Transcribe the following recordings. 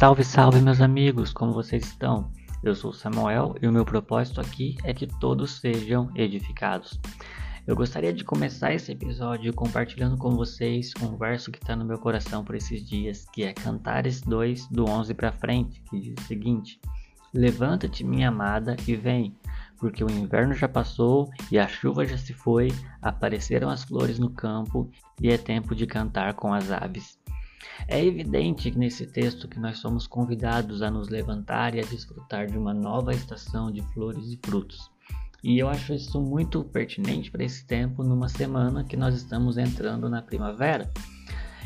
Salve, salve, meus amigos, como vocês estão? Eu sou Samuel e o meu propósito aqui é que todos sejam edificados. Eu gostaria de começar esse episódio compartilhando com vocês um verso que está no meu coração por esses dias, que é Cantares 2, do 11 para frente, que diz o seguinte: Levanta-te, minha amada, e vem, porque o inverno já passou e a chuva já se foi, apareceram as flores no campo e é tempo de cantar com as aves. É evidente nesse texto que nós somos convidados a nos levantar e a desfrutar de uma nova estação de flores e frutos. E eu acho isso muito pertinente para esse tempo, numa semana que nós estamos entrando na primavera.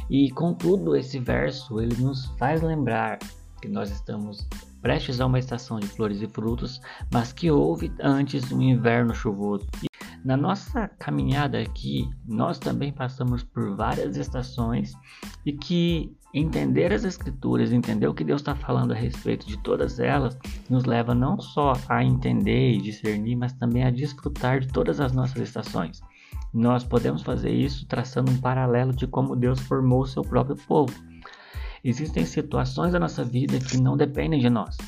E contudo, esse verso ele nos faz lembrar que nós estamos prestes a uma estação de flores e frutos, mas que houve antes um inverno chuvoso. Na nossa caminhada aqui, nós também passamos por várias estações e que entender as escrituras, entender o que Deus está falando a respeito de todas elas, nos leva não só a entender e discernir, mas também a desfrutar de todas as nossas estações. Nós podemos fazer isso traçando um paralelo de como Deus formou o seu próprio povo. Existem situações da nossa vida que não dependem de nós.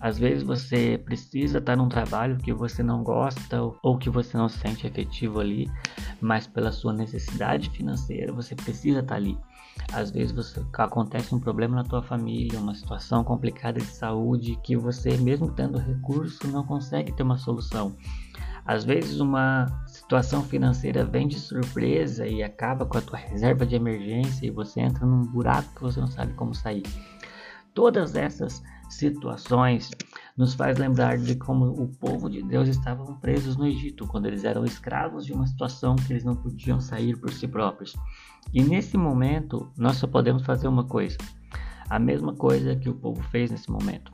Às vezes você precisa estar num trabalho que você não gosta ou que você não se sente efetivo ali, mas pela sua necessidade financeira você precisa estar ali. Às vezes você, acontece um problema na tua família, uma situação complicada de saúde que você, mesmo tendo recurso, não consegue ter uma solução. Às vezes uma situação financeira vem de surpresa e acaba com a tua reserva de emergência e você entra num buraco que você não sabe como sair. Todas essas situações nos faz lembrar de como o povo de Deus estavam presos no Egito, quando eles eram escravos de uma situação que eles não podiam sair por si próprios. E nesse momento, nós só podemos fazer uma coisa: a mesma coisa que o povo fez nesse momento.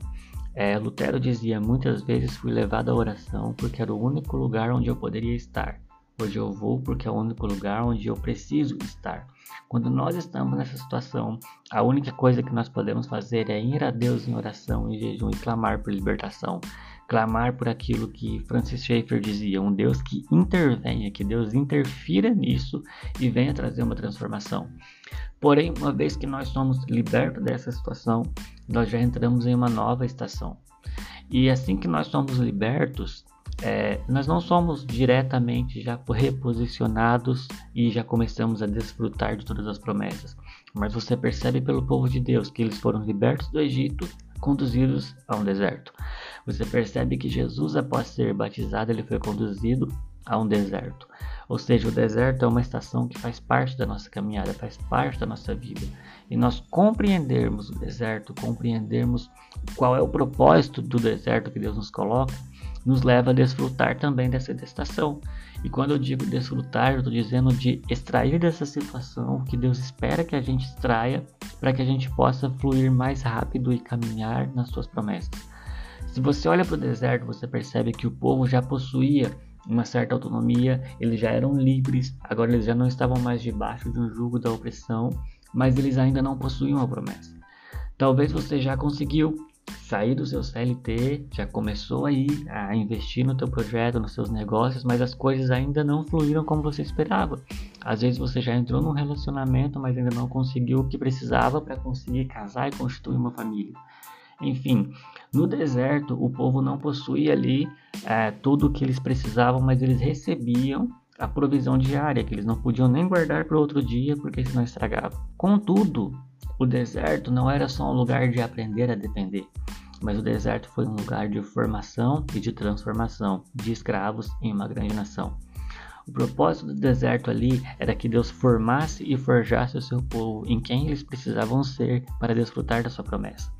É, Lutero dizia: muitas vezes fui levado à oração porque era o único lugar onde eu poderia estar. Hoje eu vou porque é o único lugar onde eu preciso estar. Quando nós estamos nessa situação, a única coisa que nós podemos fazer é ir a Deus em oração, em jejum e clamar por libertação. Clamar por aquilo que Francis Schaeffer dizia, um Deus que intervenha, que Deus interfira nisso e venha trazer uma transformação. Porém, uma vez que nós somos libertos dessa situação, nós já entramos em uma nova estação. E assim que nós somos libertos, é, nós não somos diretamente já reposicionados e já começamos a desfrutar de todas as promessas, mas você percebe pelo povo de Deus que eles foram libertos do Egito, conduzidos a um deserto. Você percebe que Jesus, após ser batizado, ele foi conduzido a um deserto. Ou seja, o deserto é uma estação que faz parte da nossa caminhada, faz parte da nossa vida. E nós compreendermos o deserto, compreendermos qual é o propósito do deserto que Deus nos coloca, nos leva a desfrutar também dessa estação. E quando eu digo desfrutar, eu estou dizendo de extrair dessa situação o que Deus espera que a gente extraia para que a gente possa fluir mais rápido e caminhar nas suas promessas. Se você olha para o deserto, você percebe que o povo já possuía uma certa autonomia, eles já eram livres, agora eles já não estavam mais debaixo de um jugo da opressão, mas eles ainda não possuíam a promessa. Talvez você já conseguiu sair do seu CLT, já começou aí a investir no teu projeto, nos seus negócios, mas as coisas ainda não fluíram como você esperava. Às vezes você já entrou num relacionamento, mas ainda não conseguiu o que precisava para conseguir casar e constituir uma família. Enfim, no deserto o povo não possuía ali é, tudo o que eles precisavam, mas eles recebiam a provisão diária, que eles não podiam nem guardar para outro dia porque senão estragava. Contudo, o deserto não era só um lugar de aprender a depender, mas o deserto foi um lugar de formação e de transformação de escravos em uma grande nação. O propósito do deserto ali era que Deus formasse e forjasse o seu povo em quem eles precisavam ser para desfrutar da sua promessa.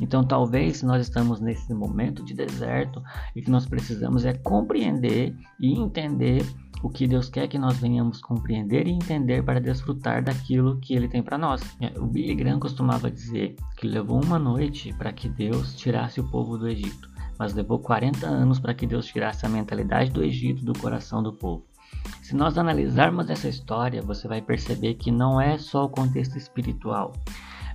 Então, talvez nós estamos nesse momento de deserto e que nós precisamos é compreender e entender o que Deus quer que nós venhamos compreender e entender para desfrutar daquilo que Ele tem para nós. É, o Billy Graham costumava dizer que levou uma noite para que Deus tirasse o povo do Egito, mas levou 40 anos para que Deus tirasse a mentalidade do Egito do coração do povo. Se nós analisarmos essa história, você vai perceber que não é só o contexto espiritual,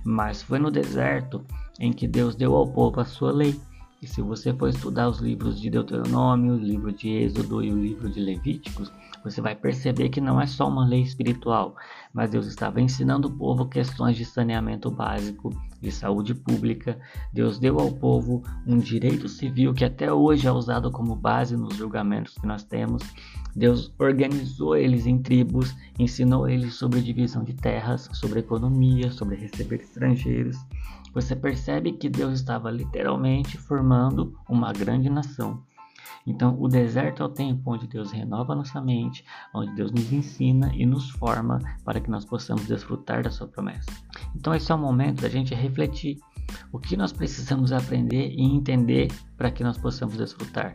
mas foi no deserto em que Deus deu ao povo a sua lei. E se você for estudar os livros de Deuteronômio, o livro de Êxodo e o livro de Levíticos, você vai perceber que não é só uma lei espiritual, mas Deus estava ensinando o povo questões de saneamento básico, de saúde pública. Deus deu ao povo um direito civil que até hoje é usado como base nos julgamentos que nós temos. Deus organizou eles em tribos, ensinou eles sobre divisão de terras, sobre economia, sobre receber estrangeiros. Você percebe que Deus estava literalmente formando uma grande nação. Então, o deserto é o tempo onde Deus renova nossa mente, onde Deus nos ensina e nos forma para que nós possamos desfrutar da sua promessa. Então, esse é o momento da gente refletir o que nós precisamos aprender e entender para que nós possamos desfrutar.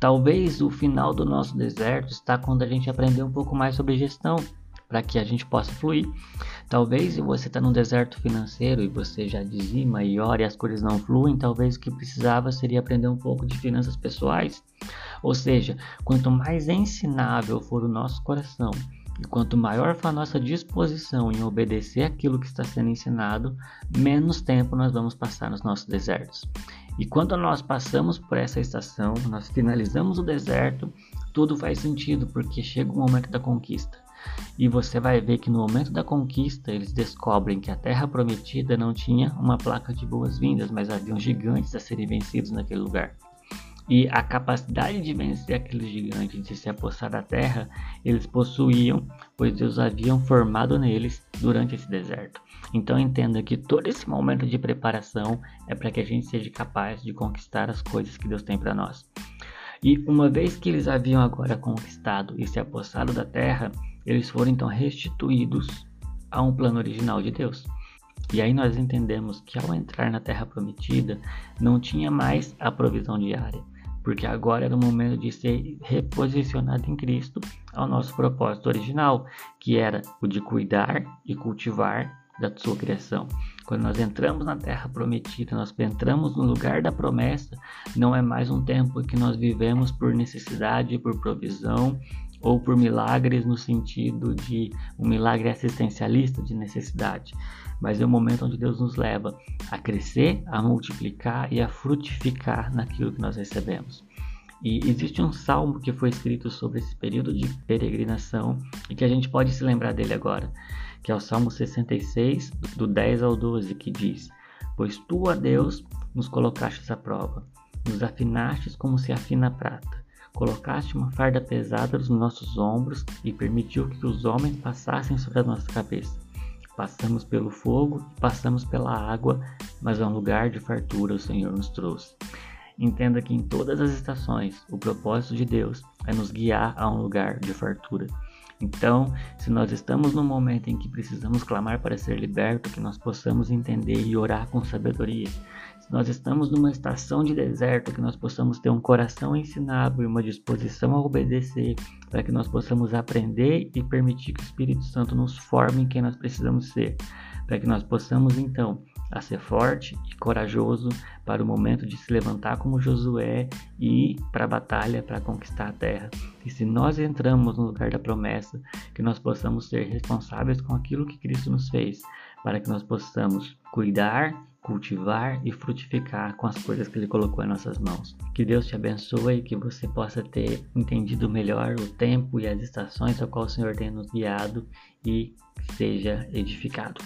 Talvez o final do nosso deserto está quando a gente aprender um pouco mais sobre gestão, para que a gente possa fluir. Talvez se você está num deserto financeiro e você já dizima e ora e as coisas não fluem, talvez o que precisava seria aprender um pouco de finanças pessoais. Ou seja, quanto mais ensinável for o nosso coração e quanto maior for a nossa disposição em obedecer aquilo que está sendo ensinado, menos tempo nós vamos passar nos nossos desertos. E quando nós passamos por essa estação, nós finalizamos o deserto, tudo faz sentido porque chega o momento da conquista. E você vai ver que no momento da conquista eles descobrem que a terra prometida não tinha uma placa de boas-vindas, mas haviam gigantes a serem vencidos naquele lugar. E a capacidade de vencer aqueles gigantes, de se apossar da terra, eles possuíam, pois Deus haviam formado neles durante esse deserto. Então entenda que todo esse momento de preparação é para que a gente seja capaz de conquistar as coisas que Deus tem para nós. E uma vez que eles haviam agora conquistado e se apossado da terra, eles foram então restituídos a um plano original de Deus. E aí nós entendemos que ao entrar na terra prometida, não tinha mais a provisão diária, porque agora era o momento de ser reposicionado em Cristo ao nosso propósito original, que era o de cuidar e cultivar da sua criação. Quando nós entramos na terra prometida, nós entramos no lugar da promessa, não é mais um tempo que nós vivemos por necessidade, por provisão ou por milagres no sentido de um milagre assistencialista de necessidade, mas é o momento onde Deus nos leva a crescer, a multiplicar e a frutificar naquilo que nós recebemos. E existe um salmo que foi escrito sobre esse período de peregrinação e que a gente pode se lembrar dele agora, que é o Salmo 66, do 10 ao 12, que diz: Pois tu, ó Deus, nos colocastes à prova, nos afinastes como se afina a prata Colocaste uma farda pesada nos nossos ombros e permitiu que os homens passassem sobre a nossa cabeça. Passamos pelo fogo passamos pela água, mas a um lugar de fartura o Senhor nos trouxe. Entenda que em todas as estações, o propósito de Deus é nos guiar a um lugar de fartura. Então, se nós estamos no momento em que precisamos clamar para ser liberto, que nós possamos entender e orar com sabedoria, se nós estamos numa estação de deserto, que nós possamos ter um coração ensinável e uma disposição a obedecer, para que nós possamos aprender e permitir que o Espírito Santo nos forme em quem nós precisamos ser, para que nós possamos então a ser forte e corajoso para o momento de se levantar como Josué e ir para a batalha para conquistar a terra. E se nós entramos no lugar da promessa, que nós possamos ser responsáveis com aquilo que Cristo nos fez, para que nós possamos cuidar cultivar e frutificar com as coisas que Ele colocou em nossas mãos. Que Deus te abençoe e que você possa ter entendido melhor o tempo e as estações a qual o Senhor tem nos guiado e seja edificado.